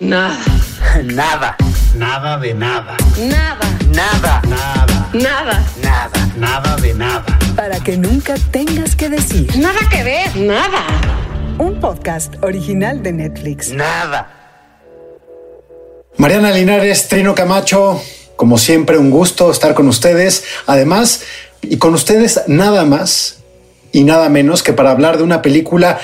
Nada. Nada. Nada de nada. Nada. Nada. Nada. Nada. Nada. Nada de nada. Para que nunca tengas que decir. Nada que ver. Nada. Un podcast original de Netflix. Nada. Mariana Linares, Trino Camacho, como siempre, un gusto estar con ustedes. Además, y con ustedes nada más y nada menos que para hablar de una película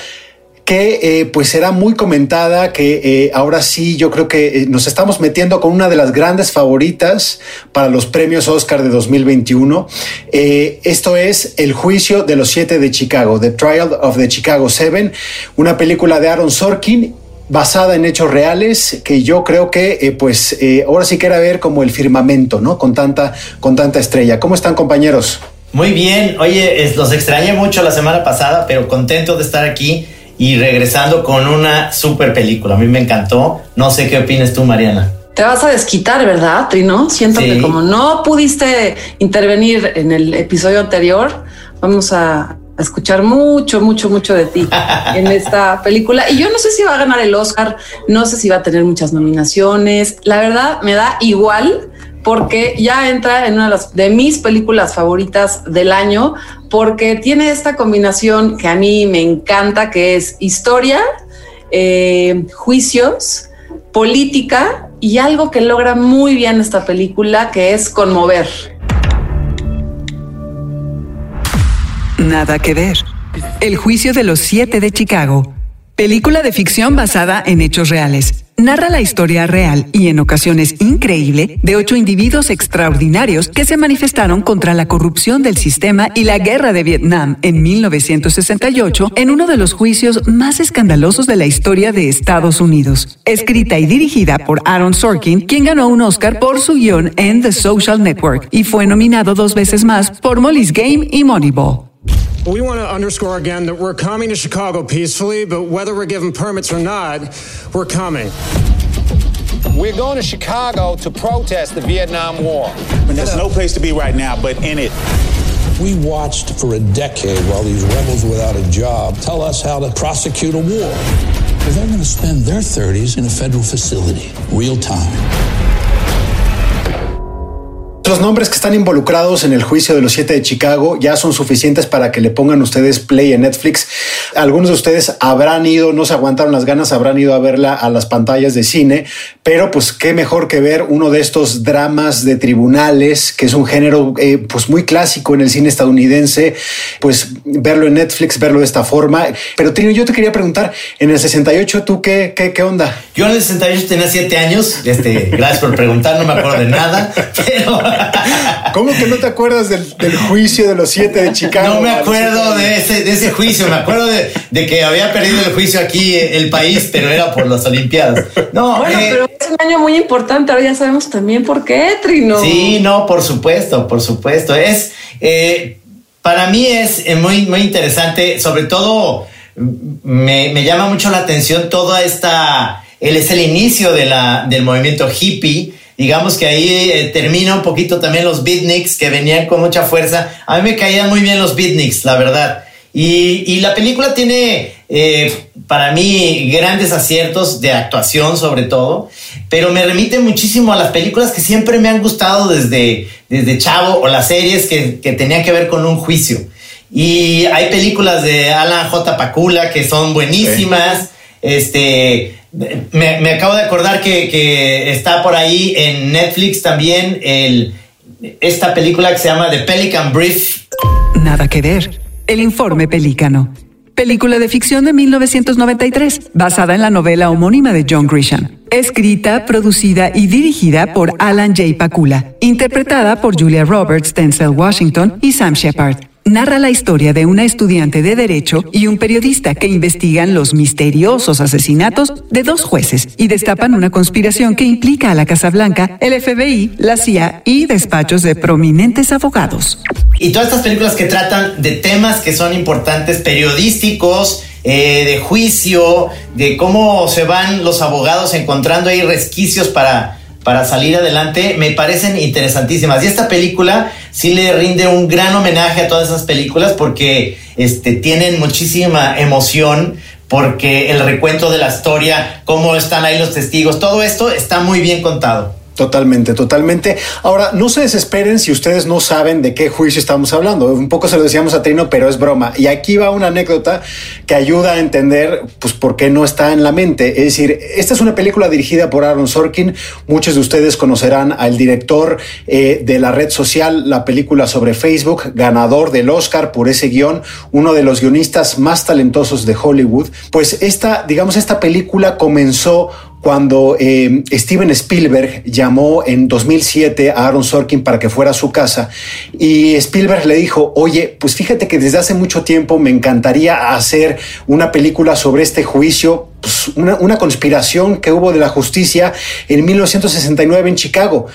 que eh, pues será muy comentada, que eh, ahora sí yo creo que eh, nos estamos metiendo con una de las grandes favoritas para los premios Oscar de 2021. Eh, esto es El juicio de los siete de Chicago, The Trial of the Chicago Seven, una película de Aaron Sorkin basada en hechos reales que yo creo que pues ahora sí que era ver como el firmamento, ¿no? Con tanta, con tanta estrella. ¿Cómo están compañeros? Muy bien, oye, es- los extrañé mucho la semana pasada, pero contento de estar aquí y regresando con una super película. A mí me encantó. No sé qué opinas tú, Mariana. Te vas a desquitar, ¿verdad, Trino? Siento Sí. que como no pudiste intervenir en el episodio anterior, vamos a a escuchar mucho, mucho, mucho de ti en esta película. Y yo no sé si va a ganar el Oscar, no sé si va a tener muchas nominaciones. La verdad me da igual porque ya entra en una de, mis películas favoritas del año, porque tiene esta combinación que a mí me encanta, que es historia, eh, juicios, política y algo que logra muy bien esta película, que es conmover. Nada que ver. El juicio de los siete de Chicago. Película de ficción basada en hechos reales. Narra la historia real y en ocasiones increíble de ocho individuos extraordinarios que se manifestaron contra la corrupción del sistema y la guerra de Vietnam en 1968 en uno de los juicios más escandalosos de la historia de Estados Unidos. Escrita y dirigida por Aaron Sorkin, quien ganó un Oscar por su guion en The Social Network y fue nominado dos veces más por Molly's Game y Moneyball. We want to underscore again that we're coming to Chicago peacefully, but whether we're given permits or not, we're coming. We're going to Chicago to protest the Vietnam War. And there's no place to be right now but in it. We watched for a decade while these rebels without a job tell us how to prosecute a war. But they're going to spend their 30s in a federal facility, real time. Los nombres que están involucrados en el juicio de los siete de Chicago ya son suficientes para que le pongan ustedes play en Netflix. Algunos de ustedes habrán ido, no se aguantaron las ganas, habrán ido a verla a las pantallas de cine, pero pues qué mejor que ver uno de estos dramas de tribunales, que es un género eh, pues muy clásico en el cine estadounidense, pues verlo en Netflix, verlo de esta forma. Pero Trino, yo te quería preguntar, en el 68, ¿tú qué, qué, qué onda? Yo en el 68 tenía 7 años. Este, gracias por preguntar, no me acuerdo de nada. Pero ¿Cómo que no te acuerdas del, del juicio de los siete de Chicago? no me acuerdo de ese, de ese juicio. Me acuerdo de, de que había perdido el juicio aquí eh, el país, pero era por las Olimpiadas. No, Bueno, eh, pero es un año muy importante. Ahora ya sabemos también por qué, Trino. Sí, no, por supuesto, por supuesto. Es, eh, para mí es muy, muy interesante, sobre todo mm, me, me llama mucho la atención toda esta, él es el inicio de la, del movimiento hippie. Digamos que ahí eh, termina un poquito también los beatniks que venían con mucha fuerza. A mí me caían muy bien los beatniks, la verdad. Y, y la película tiene eh, para mí grandes aciertos de actuación sobre todo, pero me remite muchísimo a las películas que siempre me han gustado desde, desde chavo o las series que, que tenían que ver con un juicio. Y hay películas de Alan J. Pakula que son buenísimas. Este, me, acabo de acordar que, está por ahí en Netflix también esta película que se llama The Pelican Brief. Nada que ver. El informe Pelícano. Película de ficción de 1993, basada en la novela homónima de John Grisham. Escrita, producida y dirigida por Alan J. Pakula. Interpretada por Julia Roberts, Denzel Washington y Sam Shepard. Narra la historia de una estudiante de Derecho y un periodista que investigan los misteriosos asesinatos de dos jueces y destapan una conspiración que implica a la Casa Blanca, el FBI, la CIA y despachos de prominentes abogados. Y todas estas películas que tratan de temas que son importantes, periodísticos, eh, de juicio, de cómo se van los abogados encontrando ahí resquicios para, para salir adelante, me parecen interesantísimas. Y esta película sí le rinde un gran homenaje a todas esas películas porque este, tienen muchísima emoción porque el recuento de la historia, cómo están ahí los testigos, todo esto está muy bien contado. Totalmente, totalmente. Ahora, no se desesperen si ustedes no saben de qué juicio estamos hablando. Un poco se lo decíamos a Trino, pero es broma. Y aquí va una anécdota que ayuda a entender pues, por qué no está en la mente. Es decir, esta es una película dirigida por Aaron Sorkin. Muchos de ustedes conocerán al director eh, de la red social, la película sobre Facebook, ganador del Oscar por ese guion, uno de los guionistas más talentosos de Hollywood. Pues esta, digamos, esta película comenzó cuando eh, Steven Spielberg llamó en 2007 a Aaron Sorkin para que fuera a su casa y Spielberg le dijo, oye, pues fíjate que desde hace mucho tiempo me encantaría hacer una película sobre este juicio, pues una, una conspiración que hubo de la justicia en 1969 en Chicago.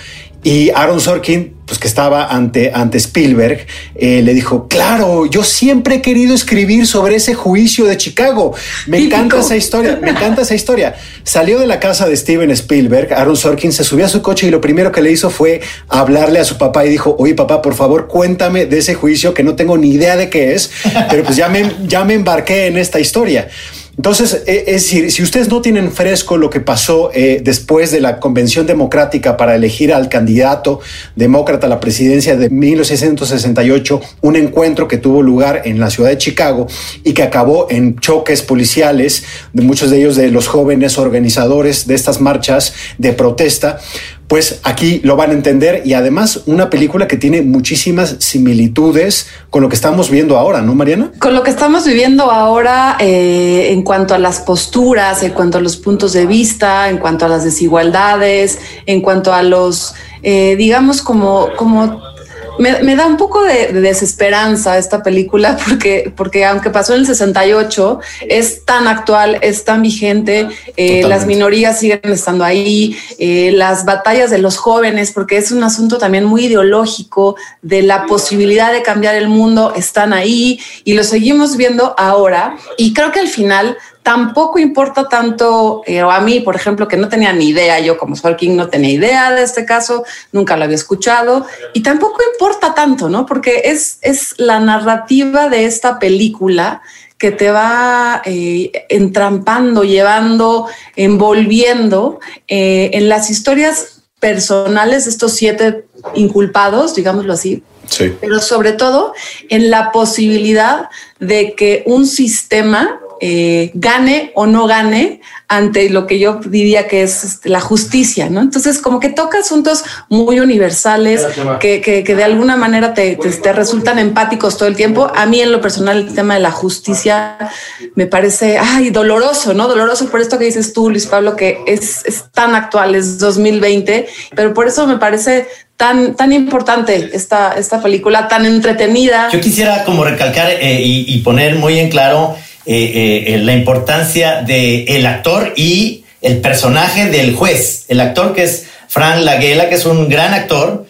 Y Aaron Sorkin, pues que estaba ante, ante Spielberg, eh, le dijo, claro, yo siempre he querido escribir sobre ese juicio de Chicago. Me encanta esa historia, me encanta esa historia. Salió de la casa de Steven Spielberg, Aaron Sorkin se subió a su coche y lo primero que le hizo fue hablarle a su papá y dijo, oye papá, por favor, cuéntame de ese juicio que no tengo ni idea de qué es, pero pues ya me, ya me embarqué en esta historia. Entonces, eh, es decir, si ustedes no tienen fresco lo que pasó eh, después de la convención democrática para elegir al candidato demócrata a la presidencia de 1668, un encuentro que tuvo lugar en la ciudad de Chicago y que acabó en choques policiales de muchos de ellos de los jóvenes organizadores de estas marchas de protesta, pues aquí lo van a entender y además una película que tiene muchísimas similitudes con lo que estamos viendo ahora, ¿no, Mariana? Con lo que estamos viviendo ahora eh, en cuanto a las posturas, en cuanto a los puntos de vista, en cuanto a las desigualdades, en cuanto a los, eh, digamos, como, como me, da un poco de, desesperanza esta película porque, porque aunque pasó en el 68, es tan actual, es tan vigente, eh, las minorías siguen estando ahí, eh, las batallas de los jóvenes, porque es un asunto también muy ideológico de la posibilidad de cambiar el mundo, están ahí y lo seguimos viendo ahora. Y creo que al final tampoco importa tanto, eh, a mí, por ejemplo, que no tenía ni idea, yo como Sorkin no tenía idea de este caso, nunca lo había escuchado, y tampoco importa tanto, ¿no? Porque es, es la narrativa de esta película que te va eh, entrampando, llevando, envolviendo eh, en las historias personales de estos siete inculpados, digámoslo así, Sí. pero sobre todo en la posibilidad de que un sistema eh, gane o no gane ante lo que yo diría que es este, la justicia, ¿no? Entonces, como que toca asuntos muy universales que, que, de alguna manera te, te, resultan empáticos todo el tiempo. A mí, en lo personal, el tema de la justicia me parece, ay, doloroso, ¿no? Doloroso por esto que dices tú, Luis Pablo, que es, es tan actual, es 2020, pero por eso me parece tan, tan importante esta, esta película, tan entretenida. Yo quisiera como recalcar eh, y, y poner muy en claro eh, eh, la importancia del el actor y el personaje del juez. El actor que es Frank Laguela, que es un gran actor,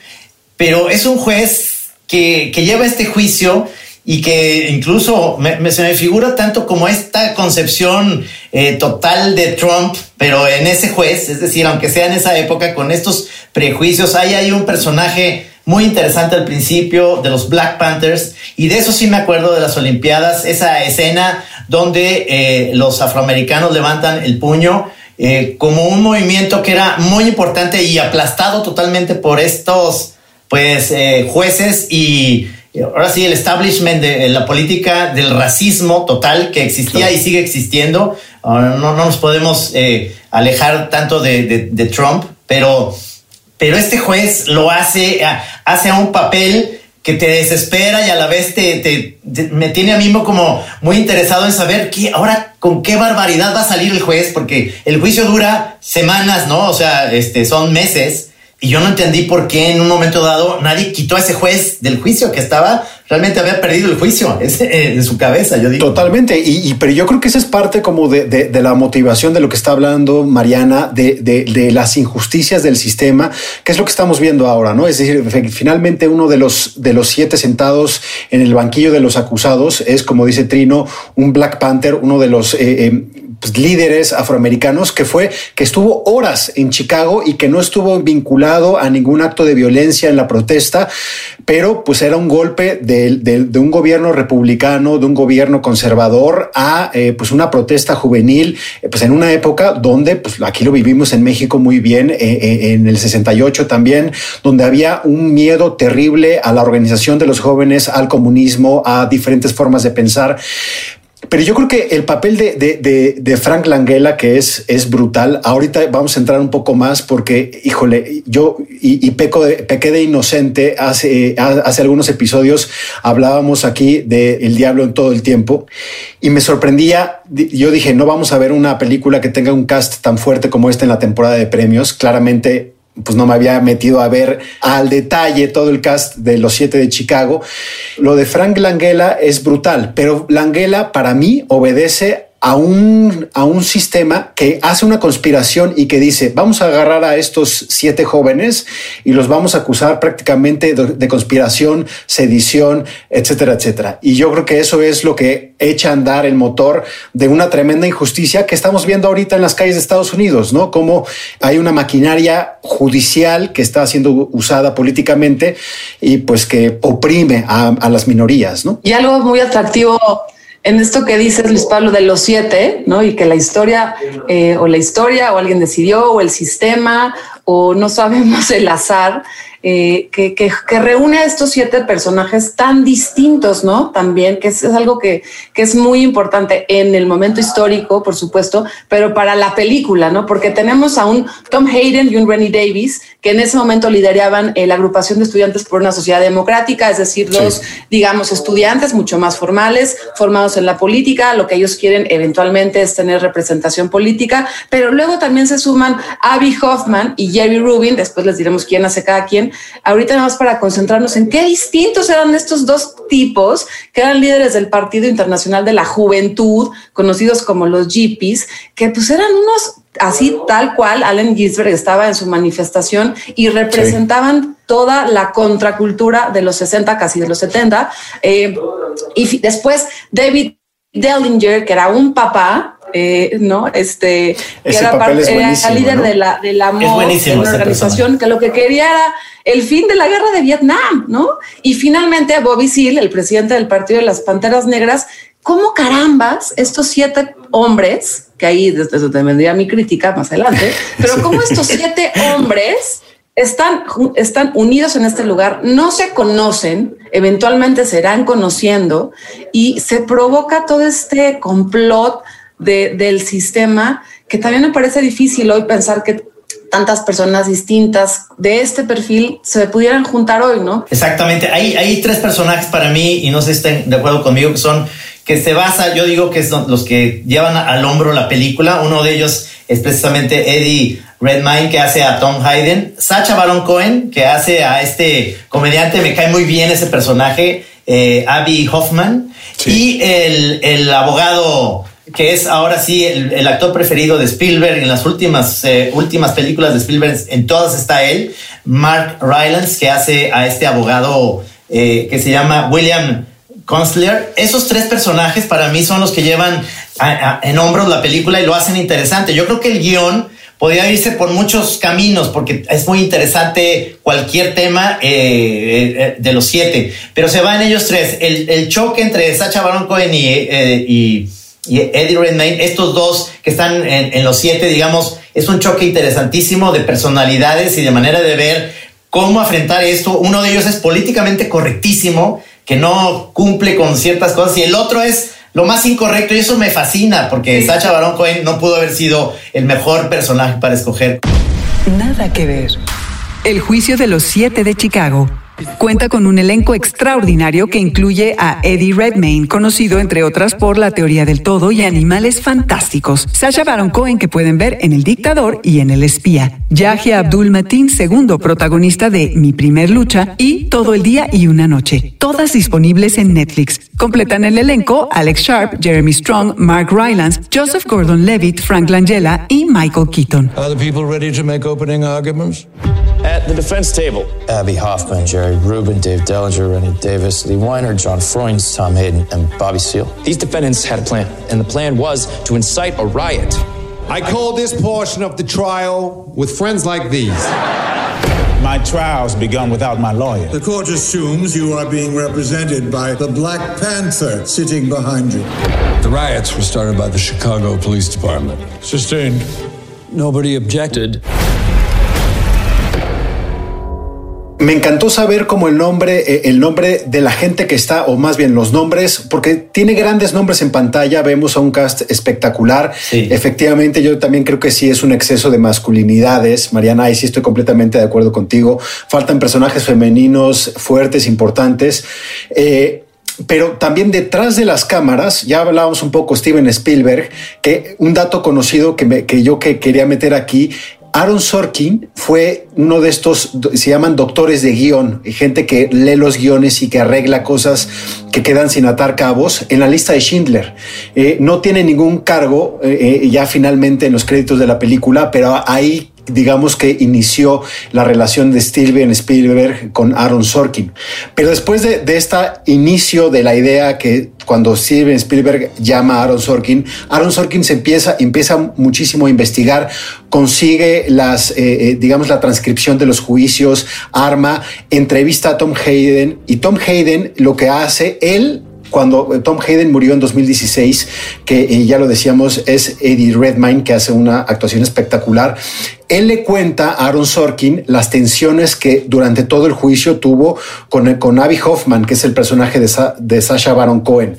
pero es un juez que, que lleva este juicio y que incluso me, se me figura tanto como esta concepción eh, total de Trump, pero en ese juez, es decir, aunque sea en esa época, con estos prejuicios, ahí hay un personaje muy interesante al principio de los Black Panthers y de eso sí me acuerdo de las Olimpiadas, esa escena donde eh, los afroamericanos levantan el puño eh, como un movimiento que era muy importante y aplastado totalmente por estos pues eh, jueces y ahora sí el establishment de la política del racismo total que existía y sigue existiendo. no, no nos podemos alejar tanto de, de Trump, pero pero este juez lo hace, hace un papel que te desespera y a la vez te, me tiene a mí como muy interesado en saber qué, ahora con qué barbaridad va a salir el juez, porque el juicio dura semanas, ¿no? O sea, este, son meses. Y yo no entendí por qué en un momento dado nadie quitó a ese juez del juicio que estaba, realmente había perdido el juicio en su cabeza, yo digo. Totalmente, y, pero yo creo que esa es parte como de, de, la motivación de lo que está hablando Mariana, de, de, las injusticias del sistema, que es lo que estamos viendo ahora, ¿no? Es decir, finalmente uno de los, de los siete sentados en el banquillo de los acusados es, como dice Trino, un Black Panther, uno de los... Eh, eh, pues, líderes afroamericanos, que fue que estuvo horas en Chicago y que no estuvo vinculado a ningún acto de violencia en la protesta, pero pues era un golpe de, de, un gobierno republicano, de un gobierno conservador a eh, pues una protesta juvenil, eh, pues en una época donde pues aquí lo vivimos en México muy bien, eh, en el 68 también, donde había un miedo terrible a la organización de los jóvenes, al comunismo, a diferentes formas de pensar. Pero yo creo que el papel de, de, de, Frank Langella, que es, es brutal, ahorita vamos a entrar un poco más porque, híjole, yo y, y peco de, pequé de inocente, hace, hace algunos episodios hablábamos aquí de El Diablo en todo el tiempo y me sorprendía, yo dije, no vamos a ver una película que tenga un cast tan fuerte como este en la temporada de premios, claramente pues no me había metido a ver al detalle todo el cast de los siete de Chicago. Lo de Frank Langella es brutal, pero Langella para mí obedece a un, a un sistema que hace una conspiración y que dice, vamos a agarrar a estos siete jóvenes y los vamos a acusar prácticamente de, conspiración, sedición, etcétera, etcétera. Y yo creo que eso es lo que echa a andar el motor de una tremenda injusticia que estamos viendo ahorita en las calles de Estados Unidos, ¿no? Como hay una maquinaria judicial que está siendo usada políticamente y pues que oprime a, a las minorías, ¿no? Y algo muy atractivo en esto que dices, Luis Pablo, de los siete, ¿no? Y que la historia, eh, o la historia, o alguien decidió, o el sistema, o no sabemos el azar, eh, que, que, que, reúne a estos siete personajes tan distintos, ¿no? También, que es, es, algo que, que es muy importante en el momento histórico, por supuesto, pero para la película, ¿no? Porque tenemos a un Tom Hayden y un Rennie Davis, que en ese momento lideraban eh, la agrupación de estudiantes por una sociedad democrática, es decir, dos, sí. digamos, estudiantes mucho más formales, formados en la política, lo que ellos quieren eventualmente es tener representación política, pero luego también se suman Abby Hoffman y Jerry Rubin, después les diremos quién hace cada quien, ahorita nada más para concentrarnos en qué distintos eran estos dos tipos que eran líderes del Partido Internacional de la Juventud, conocidos como los Jeepies, que pues eran unos así tal cual Allen Ginsberg estaba en su manifestación y representaban sí. toda la contracultura de los 60, casi de los 70. Eh, y después David Dellinger, que era un papá, eh, no, este, que era, parte, era líder ¿no? de la, de la MOD, de una organización que lo que quería era el fin de la guerra de Vietnam, ¿no? Y finalmente Bobby Seale, el presidente del Partido de las Panteras Negras, ¿cómo carambas estos siete hombres, que ahí desde donde vendría mi crítica más adelante, pero cómo estos siete hombres están, están unidos en este lugar, no se conocen, eventualmente se irán conociendo y se provoca todo este complot de, del sistema que también me parece difícil hoy pensar que tantas personas distintas de este perfil se pudieran juntar hoy, ¿no? Exactamente. Hay, hay tres personajes para mí, y no sé si estén de acuerdo conmigo, que son que se basa, yo digo que son los que llevan al hombro la película. Uno de ellos es precisamente Eddie Redmayne, que hace a Tom Hayden. Sacha Baron Cohen, que hace a este comediante, me cae muy bien ese personaje, eh, Abby Hoffman. Sí. Y el, el abogado que es ahora sí el, actor preferido de Spielberg en las últimas, eh, últimas películas de Spielberg, en todas está él, Mark Rylance, que hace a este abogado eh, que se llama William Constler. Esos tres personajes para mí son los que llevan en hombros la película y lo hacen interesante. Yo creo que el guion podría irse por muchos caminos porque es muy interesante cualquier tema eh, de los siete, pero se va en ellos tres. El, el choque entre Sacha Baron Cohen y y Eddie Redmayne, estos dos que están en, en, los siete, digamos, es un choque interesantísimo de personalidades y de manera de ver cómo afrontar esto. Uno de ellos es políticamente correctísimo, que no cumple con ciertas cosas, y el otro es lo más incorrecto, y eso me fascina, porque sí. Sacha Baron Cohen no pudo haber sido el mejor personaje para escoger. Nada que ver. El juicio de los siete de Chicago Cuenta con un elenco extraordinario que incluye a Eddie Redmayne, conocido entre otras por La teoría del todo y Animales fantásticos, Sasha Baron Cohen que pueden ver en El dictador y en El espía, Yahya Abdul Mateen, segundo protagonista de Mi primer lucha y Todo el día y una noche, todas disponibles en Netflix. Completan el elenco Alex Sharp, Jeremy Strong, Mark Rylance, Joseph Gordon-Levitt, Frank Langella y Michael Keaton. Are the people ready to make opening arguments? At the defense table, Abby Hoffman, Jerry Rubin, Dave Dellinger, Rennie Davis, Lee Weiner, John Freund, Tom Hayden, and Bobby Seale. these defendants had a plan, and the plan was to incite a riot. I call this portion of the trial with friends like these. My trial's begun without my lawyer. The court assumes you are being represented by the Black Panther sitting behind you. The riots were started by the Chicago Police Department. Sustained. Nobody objected. Me encantó saber cómo el nombre, eh, el nombre de la gente que está, o más bien los nombres, porque tiene grandes nombres en pantalla. Vemos a un cast espectacular. Efectivamente, yo también creo que sí es un exceso de masculinidades. Mariana, ahí sí estoy completamente de acuerdo contigo. Faltan personajes femeninos fuertes, importantes. Eh, pero también detrás de las cámaras, ya hablábamos un poco Steven Spielberg, que un dato conocido que, me- que yo que quería meter aquí, Aaron Sorkin fue uno de estos, se llaman doctores de guion, gente que lee los guiones y que arregla cosas que quedan sin atar cabos en la lista de Schindler. Eh, no tiene ningún cargo eh, eh, ya finalmente en los créditos de la película, pero ahí digamos que inició la relación de Steven Spielberg con Aaron Sorkin. Pero después de, de este inicio de la idea que cuando Steven Spielberg llama a Aaron Sorkin, Aaron Sorkin se empieza, empieza muchísimo a investigar, consigue las, eh, eh, digamos, la transcripción de los juicios, arma, entrevista a Tom Hayden y Tom Hayden lo que hace, él cuando Tom Hayden murió en 2016, que eh, ya lo decíamos, es Eddie Redmayne, que hace una actuación espectacular. Él le cuenta a Aaron Sorkin las tensiones que durante todo el juicio tuvo con, con Abby Hoffman, que es el personaje de, Sa- de Sasha Baron Cohen.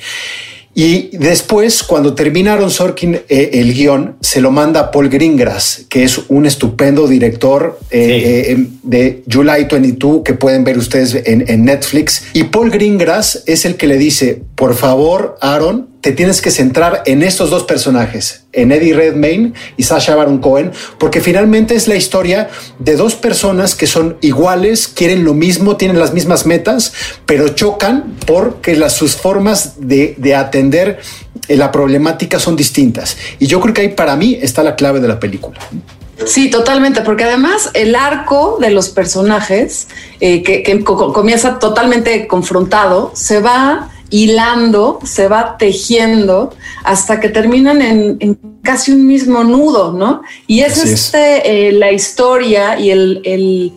Y después, cuando termina Aaron Sorkin eh, el guion, se lo manda a Paul Greengrass, que es un estupendo director eh, eh, de July 22 que pueden ver ustedes en, Netflix. Y Paul Greengrass es el que le dice, por favor, Aaron, te tienes que centrar en estos dos personajes, en Eddie Redmayne y Sasha Baron Cohen, porque finalmente es la historia de dos personas que son iguales, quieren lo mismo, tienen las mismas metas, pero chocan porque las, sus formas de, de atender eh, la problemática son distintas. Y yo creo que ahí para mí está la clave de la película. Sí, totalmente, porque además el arco de los personajes, eh, que, que co- comienza totalmente confrontado, se va hilando, se va tejiendo hasta que terminan en, en casi un mismo nudo, ¿no? Y es, Así es. este, eh, la historia y el, el,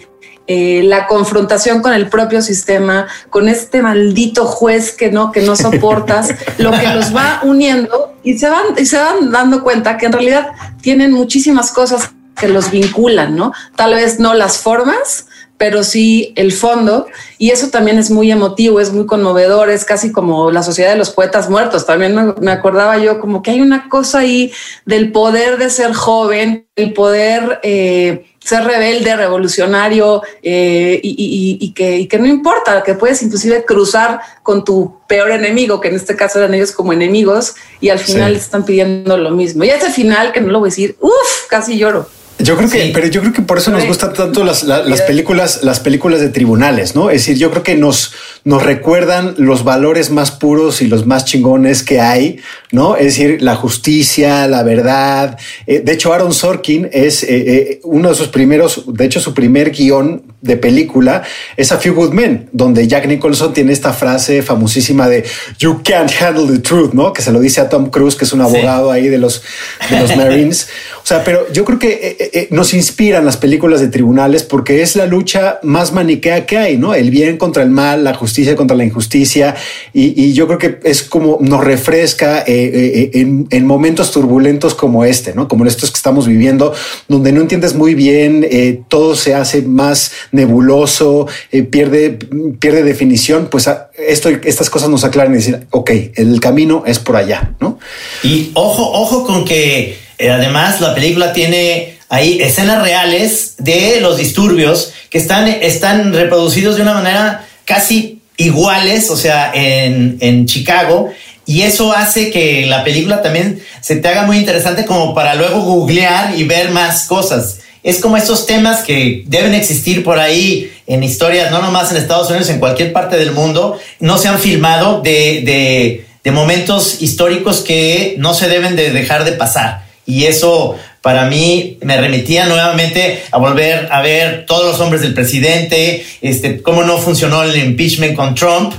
eh, la confrontación con el propio sistema, con este maldito juez que no, que no soportas, lo que los va uniendo y se van, y se van dando cuenta que en realidad tienen muchísimas cosas que los vinculan, ¿no? Tal vez no las formas, pero sí el fondo. Y eso también es muy emotivo, es muy conmovedor, es casi como la sociedad de los poetas muertos. También me, acordaba yo como que hay una cosa ahí del poder de ser joven, el poder eh, ser rebelde, revolucionario eh, y, y- y que, y que no importa, que puedes inclusive cruzar con tu peor enemigo, que en este caso eran ellos como enemigos, y al final Sí. están pidiendo lo mismo. Y ese final, que no lo voy a decir, uff, casi lloro. Yo creo que, pero yo creo que por eso nos gustan tanto las, la- las películas, las películas de tribunales, ¿no? Es decir, yo creo que nos, nos recuerdan los valores más puros y los más chingones que hay, ¿no? Es decir, la justicia, la verdad. Eh, de hecho, Aaron Sorkin es eh, eh, uno de sus primeros, de hecho, su primer guion de película es A Few Good Men, donde Jack Nicholson tiene esta frase famosísima de You can't handle the truth, ¿no? Que se lo dice a Tom Cruise, que es un abogado ahí de los, de los Marines. O sea, pero yo creo que eh, eh, nos inspiran las películas de tribunales porque es la lucha más maniquea que hay, ¿no? El bien contra el mal, la justicia contra la injusticia. Y, y yo creo que es como nos refresca eh, eh, en, en momentos turbulentos como este, ¿no? Como estos que estamos viviendo, donde no entiendes muy bien, eh, todo se hace más nebuloso, eh, pierde, pierde definición. Pues esto, estas cosas nos aclaran y decir, ok, el camino es por allá, ¿no? Y ojo, ojo con que eh, además la película tiene ahí escenas reales de los disturbios que están, están reproducidos de una manera casi iguales, o sea, en, en Chicago. Y eso hace que la película también se te haga muy interesante como para luego googlear y ver más cosas. Es como estos temas que deben existir por ahí en historias, no nomás en Estados Unidos, en cualquier parte del mundo, no se han filmado de, de, momentos históricos que no se deben de dejar de pasar. Y eso para mí me remitía nuevamente a volver a ver todos los hombres del presidente, este, cómo no funcionó el impeachment con Trump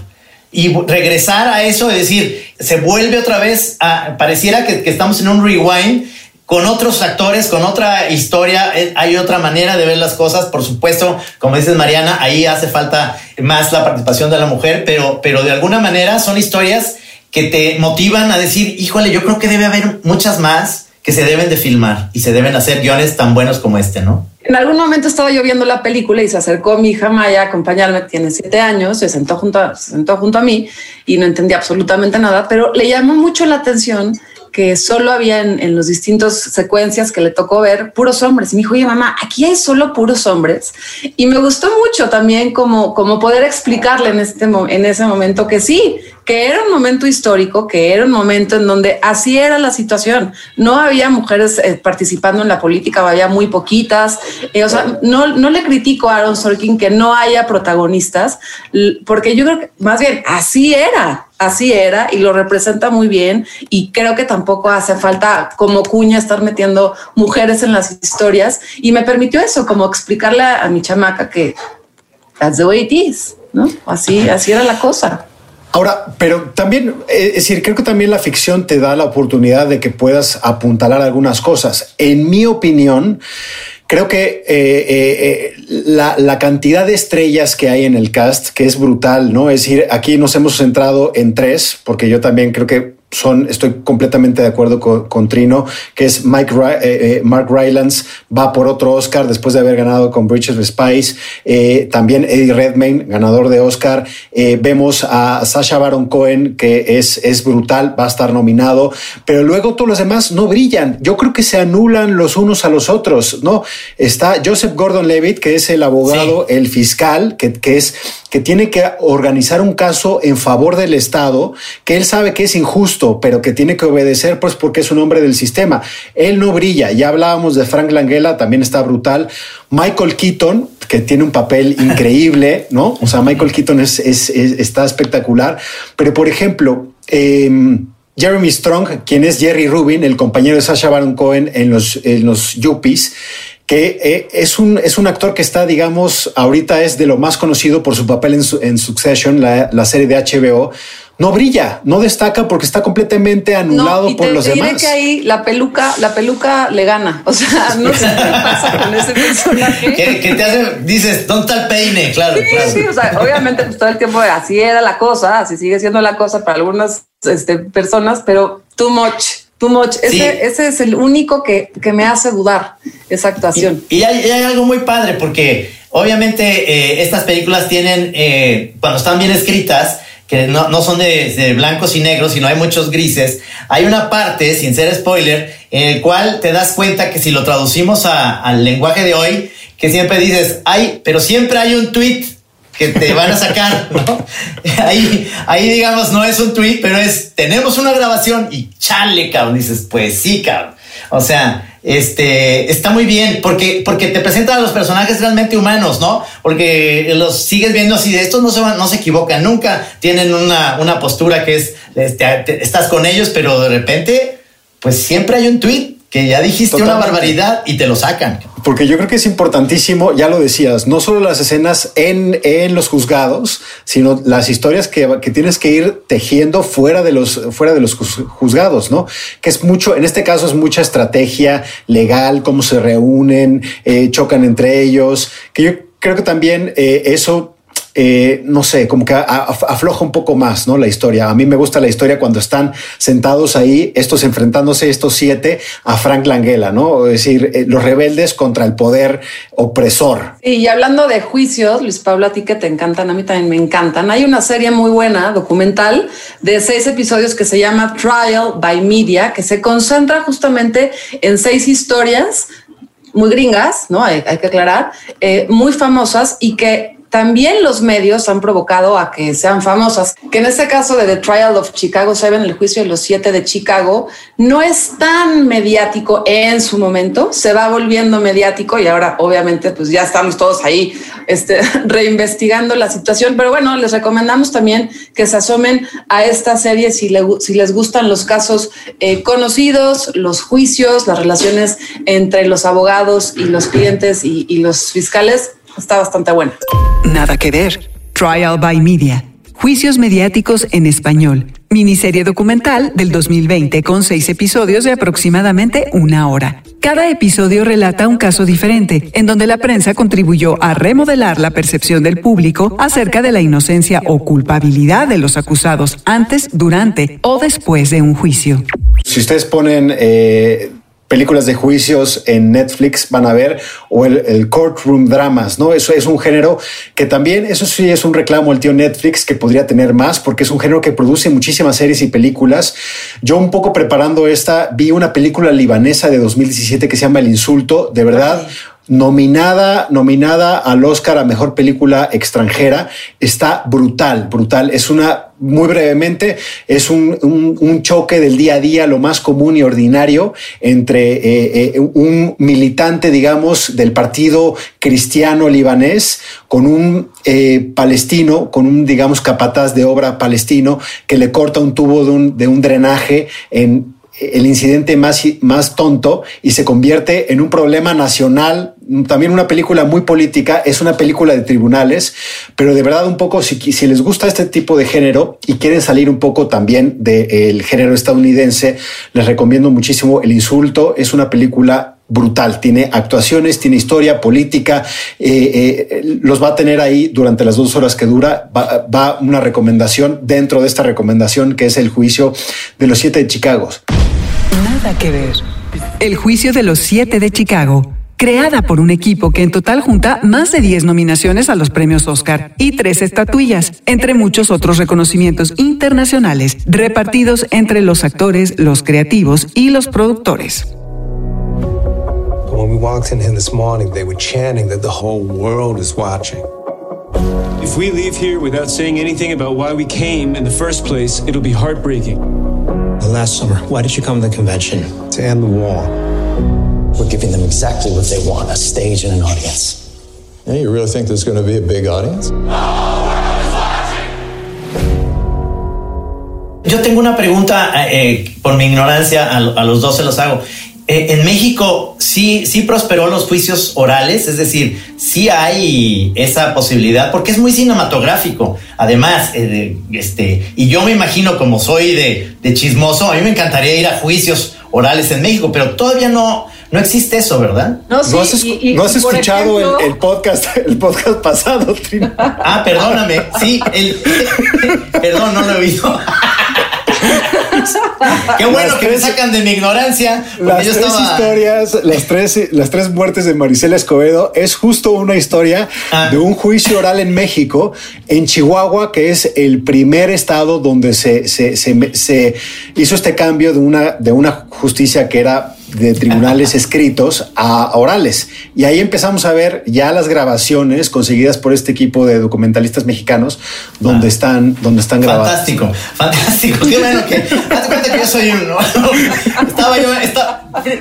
y regresar a eso, es decir, se vuelve otra vez a, pareciera que estamos en un rewind con otros actores, con otra historia, eh, hay otra manera de ver las cosas. Por supuesto, como dices Mariana, ahí hace falta más la participación de la mujer, pero, pero de alguna manera son historias que te motivan a decir, híjole, yo creo que debe haber muchas más que se deben de filmar y se deben hacer guiones tan buenos como este, ¿no? En algún momento estaba yo viendo la película y se acercó mi hija Maya a acompañarme, tiene siete años, se sentó junto se sentó junto a mí y no entendía absolutamente nada, pero le llamó mucho la atención que solo había en, los distintos secuencias que le tocó ver puros hombres. Y me dijo, oye, mamá, aquí hay solo puros hombres. Y me gustó mucho también como, como poder explicarle en, este, en ese momento que sí, que era un momento histórico, que era un momento en donde así era la situación. No había mujeres eh, participando en la política, había muy poquitas. Eh, o sea, no, no le critico a Aaron Sorkin que no haya protagonistas, porque yo creo que más bien así era así era y lo representa muy bien y creo que tampoco hace falta como cuña estar metiendo mujeres en las historias y me permitió eso, como explicarle a mi chamaca que that's the way it is, ¿no? Así, así era la cosa. Ahora, pero también, eh, es decir, creo que también la ficción te da la oportunidad de que puedas apuntalar algunas cosas. En mi opinión, creo que eh, eh, la, la, cantidad de estrellas que hay en el cast, que es brutal, ¿no? Es decir, aquí nos hemos centrado en tres, porque yo también creo que son, estoy completamente de acuerdo con, Trino, que es Mike eh, eh, Mark Rylance va por otro Oscar después de haber ganado con Bridges of Spice. Eh, también Eddie Redmayne, ganador de Oscar. vemos a Sasha Baron Cohen, que es, es brutal, va a estar nominado, pero luego todos los demás no brillan. Yo creo que se anulan los unos a los otros, ¿no? Está Joseph Gordon Levitt, que es el abogado, el fiscal, que, que es que tiene que organizar un caso en favor del Estado, que él sabe que es injusto, pero que tiene que obedecer, pues porque es un hombre del sistema. Él no brilla. Ya hablábamos de Frank Langella, también está brutal. Michael Keaton, que tiene un papel increíble, ¿no? O sea, Michael Keaton es, está espectacular. Pero, por ejemplo, em, Jeremy Strong, quien es Jerry Rubin, el compañero de Sasha Baron Cohen en los, en los Yuppies, que eh, es, un, es un actor que está, digamos, ahorita es de lo más conocido por su papel en, Succession, la, serie de HBO. No brilla, no destaca porque está completamente anulado por los demás. que ahí la peluca, la peluca le gana. O sea, no sé qué pasa con ese personaje. Que, te hace, dices, ¿dónde está el peine? Claro, sí, Sí, o sea, obviamente pues, todo el tiempo así era la cosa, así sigue siendo la cosa para algunas este, personas, pero too much Too much. Ese, ese, es el único que, que, me hace dudar esa actuación. Y, hay, hay, algo muy padre porque obviamente eh, estas películas tienen, eh, cuando están bien escritas, que no, no son de, blancos y negros, sino hay muchos grises, hay una parte, sin ser spoiler, en el cual te das cuenta que si lo traducimos a, al lenguaje de hoy, que siempre dices, hay, pero siempre hay un tweet que te van a sacar, ¿no? Ahí, ahí digamos, no es un tweet, pero es, tenemos una grabación y chale, cabrón, dices, pues sí, cabrón. O sea, este, está muy bien porque, porque te presentan a los personajes realmente humanos, ¿no? Porque los sigues viendo así, de estos no se, van, no se equivocan, nunca tienen una, una postura que es, este, estás con ellos, pero de repente, pues siempre hay un tweet que ya dijiste una barbaridad y te lo sacan. Porque yo creo que es importantísimo, ya lo decías, no solo las escenas en, en los juzgados, sino las historias que, que, tienes que ir tejiendo fuera de los, fuera de los juzgados, ¿no? Que es mucho, en este caso es mucha estrategia legal, cómo se reúnen, eh, chocan entre ellos, que yo creo que también eh, eso eh, no sé, como que afloja un poco más, ¿no? La historia. A mí me gusta la historia cuando están sentados ahí, estos enfrentándose, estos siete, a Frank Langella, ¿no? Es decir, eh, los rebeldes contra el poder opresor. Y hablando de juicios, Luis Pablo, a ti que te encantan, a mí también me encantan. Hay una serie muy buena, documental, de seis episodios que se llama Trial by Media, que se concentra justamente en seis historias muy gringas, ¿no? Hay, que aclarar, eh, muy famosas y que también los medios han provocado a que sean famosas. Que en este caso de The Trial of Chicago 7, el juicio de los siete de Chicago, no es tan mediático en su momento, se va volviendo mediático y ahora obviamente pues ya estamos todos ahí este, reinvestigando la situación. Pero bueno, les recomendamos también que se asomen a esta serie si, si les gustan los casos eh, conocidos, los juicios, las relaciones entre los abogados y los clientes y los fiscales. Está bastante buena. Nada que ver. Trial by Media. Juicios mediáticos en español. Miniserie documental del 2020 con seis episodios de aproximadamente una hora. Cada episodio relata un caso diferente, en donde la prensa contribuyó a remodelar la percepción del público acerca de la inocencia o culpabilidad de los acusados antes, durante o después de un juicio. Si ustedes ponen eh, películas de juicios en Netflix van a ver, o el, courtroom dramas, ¿no? Eso es un género que también, eso sí es un reclamo al tío Netflix que podría tener más, porque es un género que produce muchísimas series y películas. Yo un poco preparando esta, vi una película libanesa de 2017 que se llama El Insulto, de verdad nominada, nominada al Oscar a Mejor Película Extranjera. Está brutal, brutal. Es una, muy brevemente, es un, un, choque del día a día, lo más común y ordinario, entre eh, eh, un militante, digamos, del partido cristiano libanés con un eh, palestino, con un, digamos, capataz de obra palestino que le corta un tubo de un, de un drenaje en el incidente más, más tonto y se convierte en un problema nacional, también una película muy política, es una película de tribunales, pero de verdad un poco, si, si les gusta este tipo de género y quieren salir un poco también del género estadounidense, les recomiendo muchísimo El Insulto, es una película brutal. Tiene actuaciones, tiene historia, política. Eh, eh, los va a tener ahí durante las dos horas que dura. Va, va, una recomendación dentro de esta recomendación que es el juicio de los siete de Chicago. Nada que ver. El juicio de los siete de Chicago. Creada por un equipo que en total junta más de 10 nominaciones a los premios Oscar y tres estatuillas, entre muchos otros reconocimientos internacionales, repartidos entre los actores, los creativos y los productores. When we walked in here this morning, they were chanting that the whole world is watching. If we leave here without saying anything about why we came in the first place, it'll be heartbreaking. last summer, why did you come to the convention? To end the war. We're giving them exactly what they want a stage and an audience. Yeah, you really think there's going to be a big audience? Yo tengo una pregunta, eh, por mi ignorancia, a, a los dos se los hago. Eh, en México sí, sí prosperó los juicios orales, es decir, sí hay esa posibilidad, porque es muy cinematográfico. Además, eh, este, y yo me imagino, como soy de, chismoso, a mí me encantaría ir a juicios orales en México, pero todavía no, no existe eso, ¿verdad? No, sí, no has, escuchado el, podcast, el podcast pasado, Ah, perdóname. Sí, el, perdón, no lo he oído. Qué bueno que me sacan de mi ignorancia. Las tres historias, las tres, las tres muertes de Marisela Escobedo es justo una historia ah. de un juicio oral en México, en Chihuahua, que es el primer estado donde se, se, se hizo este cambio de una, de una justicia que era de tribunales escritos a orales. Y ahí empezamos a ver ya las grabaciones conseguidas por este equipo de documentalistas mexicanos donde ah. están, donde están grabados. Fantástico, fantástico. Qué bueno que, hazte cuenta que yo soy un, estaba yo,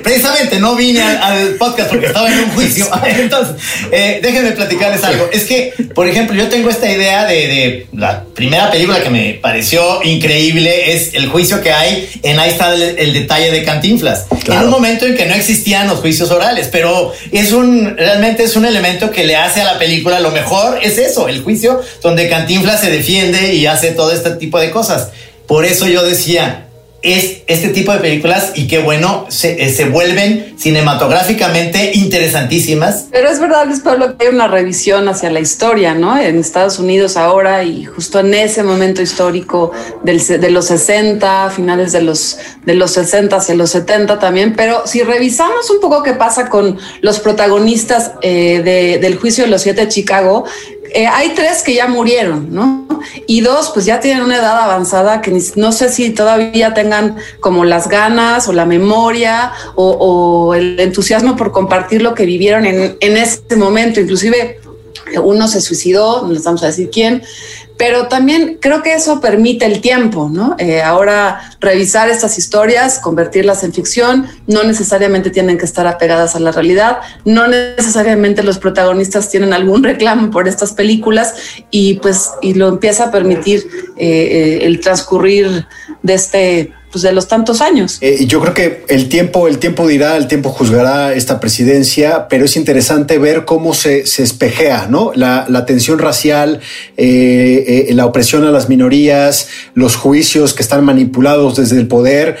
precisamente no vine al, podcast porque estaba en un juicio. Entonces, eh, déjenme platicarles algo. Es que, por ejemplo, yo tengo esta idea de, la primera película que me pareció increíble es el juicio que hay en ahí está el, detalle de Cantinflas. Claro momento en que no existían los juicios orales, pero es un, realmente es un elemento que le hace a la película lo mejor, es eso, el juicio donde Cantinflas se defiende y hace todo este tipo de cosas. Por eso yo decía, es este tipo de películas y qué bueno, se, eh, se, vuelven cinematográficamente interesantísimas. Pero es verdad, Pablo, que hay una revisión hacia la historia, ¿no? En Estados Unidos ahora y justo en ese momento histórico del, de los 60, finales de los, de los 60 hacia los 70 también. Pero si revisamos un poco qué pasa con los protagonistas eh, de, del juicio de los siete de Chicago, eh, hay tres que ya murieron, ¿no? Y dos, pues ya tienen una edad avanzada que no sé si todavía tengan como las ganas o la memoria o, el entusiasmo por compartir lo que vivieron en, en ese momento. Inclusive Uno se suicidó, no les vamos a decir quién, pero también creo que eso permite el tiempo, ¿no? Eh, ahora revisar estas historias, convertirlas en ficción, no necesariamente tienen que estar apegadas a la realidad, no necesariamente los protagonistas tienen algún reclamo por estas películas y pues y lo empieza a permitir eh, eh, el transcurrir de este pues de los tantos años. Eh, yo creo que el tiempo, el tiempo dirá, el tiempo juzgará esta presidencia, pero es interesante ver cómo se, se espejea, ¿no? La, tensión racial, eh, eh, la opresión a las minorías, los juicios que están manipulados desde el poder.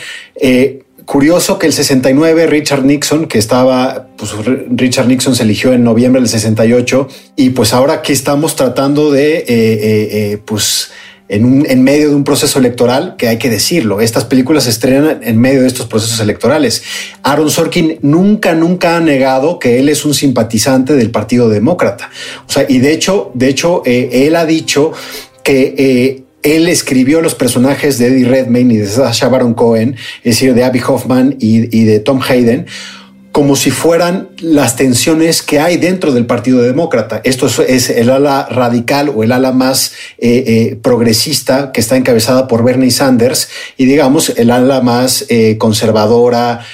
curioso que el 69 Richard Nixon, que estaba, pues Richard Nixon se eligió en noviembre del 68 y pues ahora aquí estamos tratando de, pues, en, medio de un proceso electoral, que hay que decirlo, estas películas se estrenan en medio de estos procesos electorales. Aaron Sorkin nunca, nunca ha negado que él es un simpatizante del Partido Demócrata. O sea, y de hecho, de hecho, eh, él ha dicho que eh, él escribió los personajes de Eddie Redmayne y de Sacha Cohen, es decir, de Abby Hoffman y de Tom Hayden, como si fueran las tensiones que hay dentro del Partido Demócrata. Esto es, el ala radical o el ala más eh, eh, progresista que está encabezada por Bernie Sanders y digamos el ala más eh, conservadora,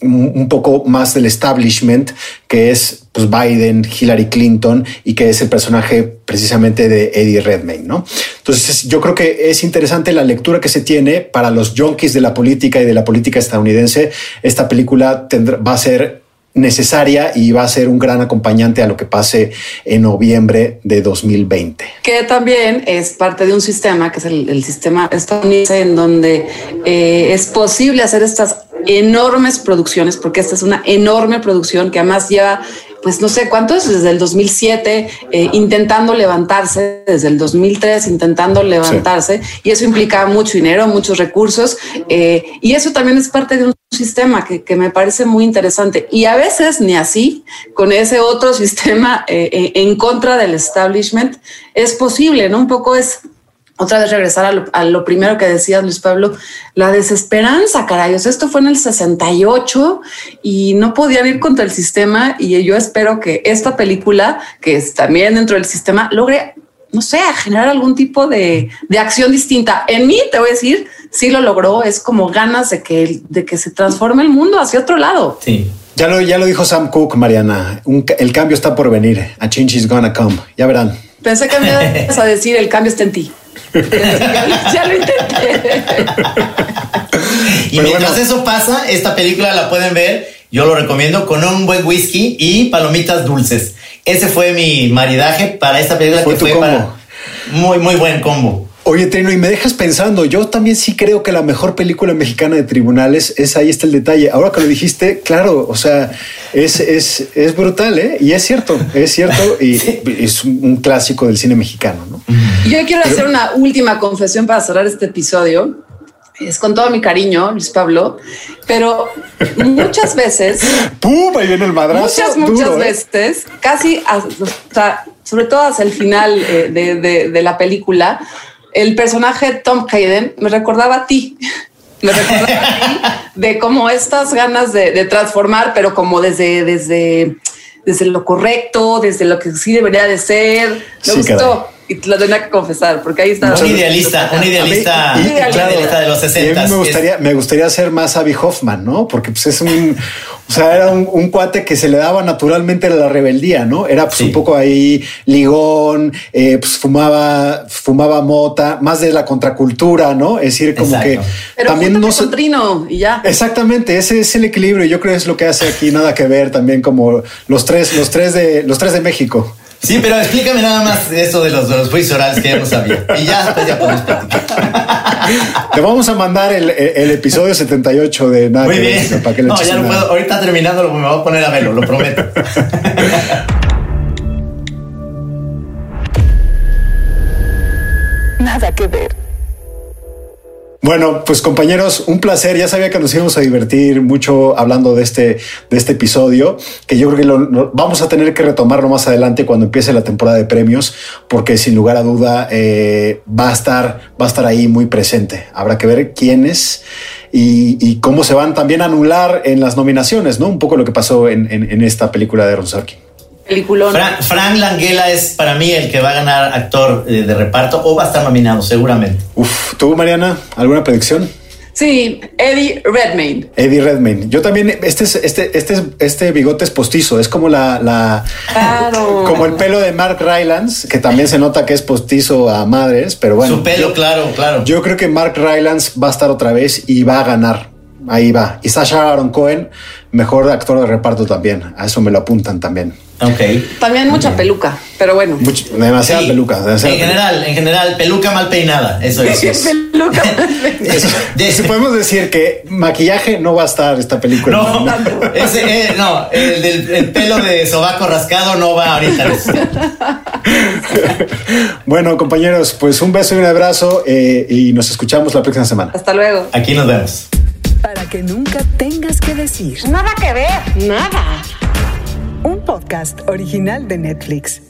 un poco más del establishment que es pues, Biden, Hillary Clinton y que es el personaje precisamente de Eddie Redmayne, ¿no? Entonces yo creo que es interesante la lectura que se tiene para los junkies de la política y de la política estadounidense. Esta película va a ser necesaria y va a ser un gran acompañante a lo que pase en noviembre de 2020. Que también es parte de un sistema, que es el, sistema estadounidense, en donde eh, es posible hacer estas enormes producciones, porque esta es una enorme producción que además lleva pues no sé cuántos, desde el 2007, eh, intentando levantarse, desde el 2003, intentando levantarse, y eso implica mucho dinero, muchos recursos, eh, y eso también es parte de un sistema que, que, me parece muy interesante. Y a veces ni así, con ese otro sistema eh, en contra del establishment, es posible, ¿no? Un poco es otra vez regresar a lo, primero que decías, Luis Pablo, la desesperanza, caray. esto fue en el 68 y no podían ir contra el sistema. Y yo espero que esta película, que es también dentro del sistema, logre, no sé, generar algún tipo de, acción distinta. En mí, te voy a decir, sí lo logró. Es como ganas de que, de que se transforme el mundo hacia otro lado. Sí. Ya lo, ya lo dijo Sam Cook, Mariana. el cambio está por venir. A change is gonna come. Ya verán. Pensé que me ibas a decir el cambio está en ti. ya, lo intenté. y mientras eso pasa, esta película la pueden ver, yo lo recomiendo, con un buen whisky y palomitas dulces. Ese fue mi maridaje para esta película que fue para muy, muy buen combo. Oye, Trino, y me dejas pensando, yo también sí creo que la mejor película mexicana de tribunales es ahí está el detalle. Ahora que lo dijiste, claro, o sea, es, es, es brutal, ¿eh? Y es cierto, es cierto, y es un clásico del cine mexicano, ¿no? Yo quiero hacer una última confesión para cerrar este episodio. Es con todo mi cariño, Luis Pablo, pero muchas veces. ¡Pum! Ahí viene el madrazo. Muchas, muchas ¿eh? veces, casi, sobre todo hacia el final eh, de, de, de la película, el personaje Tom Hayden me recordaba a ti. Me recordaba a ti de cómo estas ganas de, transformar, pero como desde, desde, desde lo correcto, desde lo que sí debería de ser. Me gustó. Y te lo tenía que confesar, porque ahí está. Un idealista, un idealista, de los 60. a mí me gustaría, me gustaría ser más Abby Hoffman, ¿no? Porque pues es un, o sea, era un, cuate que se le daba naturalmente la rebeldía, ¿no? Era pues un poco ahí ligón, eh, pues fumaba, fumaba mota, más de la contracultura, ¿no? Es decir, como que también no se... Trino y ya. Exactamente, ese es el equilibrio. Yo creo que es lo que hace aquí nada que ver también como los tres, los tres de los tres de México. Sí, pero explícame nada más eso de los, de los juicios orales que ya no sabía. Y ya después ya podemos platicar. Te vamos a mandar el, el episodio 78 de nada. Muy bien. para que no, ya no puedo. Ahorita terminando me voy a poner a verlo, lo prometo. Nada que ver. Bueno, pues compañeros, un placer. Ya sabía que nos íbamos a divertir mucho hablando de este, de este episodio, que yo creo que lo, vamos a tener que retomarlo más adelante cuando empiece la temporada de premios, porque sin lugar a duda eh, va a estar, va a estar ahí muy presente. Habrá que ver quiénes y, cómo se van también a anular en las nominaciones, ¿no? Un poco lo que pasó en, esta película de Ron Sorkin. Peliculón. Fra- Frank Langella es para mí el que va a ganar actor eh, de reparto o va a estar nominado seguramente. Uf, ¿tú, Mariana, alguna predicción? Sí, Eddie Redmayne. Eddie Redmayne. Yo también, este es, este, este, es- este bigote es postizo, es como la, la Claro. como el pelo de Mark Rylance, que también se nota que es postizo a madres, pero bueno. Su pelo, yo- claro, claro. Yo creo que Mark Rylance va a estar otra vez y va a ganar. Ahí va. Y Sasha Aaron Cohen, mejor actor de reparto también. A eso me lo apuntan también. Ok. También mucha peluca, pero bueno. Mucho- demasiada Sí. peluca. demasiada En peluca. general, en general, peluca mal peinada. Eso es. peluca. Si podemos decir que maquillaje no va a estar esta película. No, ese, eh, no, el, del- el pelo de sobaco rascado no va ahorita. Bueno, compañeros, pues un beso y un abrazo eh, y nos escuchamos la próxima semana. Hasta luego. Aquí nos vemos. Para que nunca tengas que decir. Nada que ver. Nada. Un podcast original de Netflix.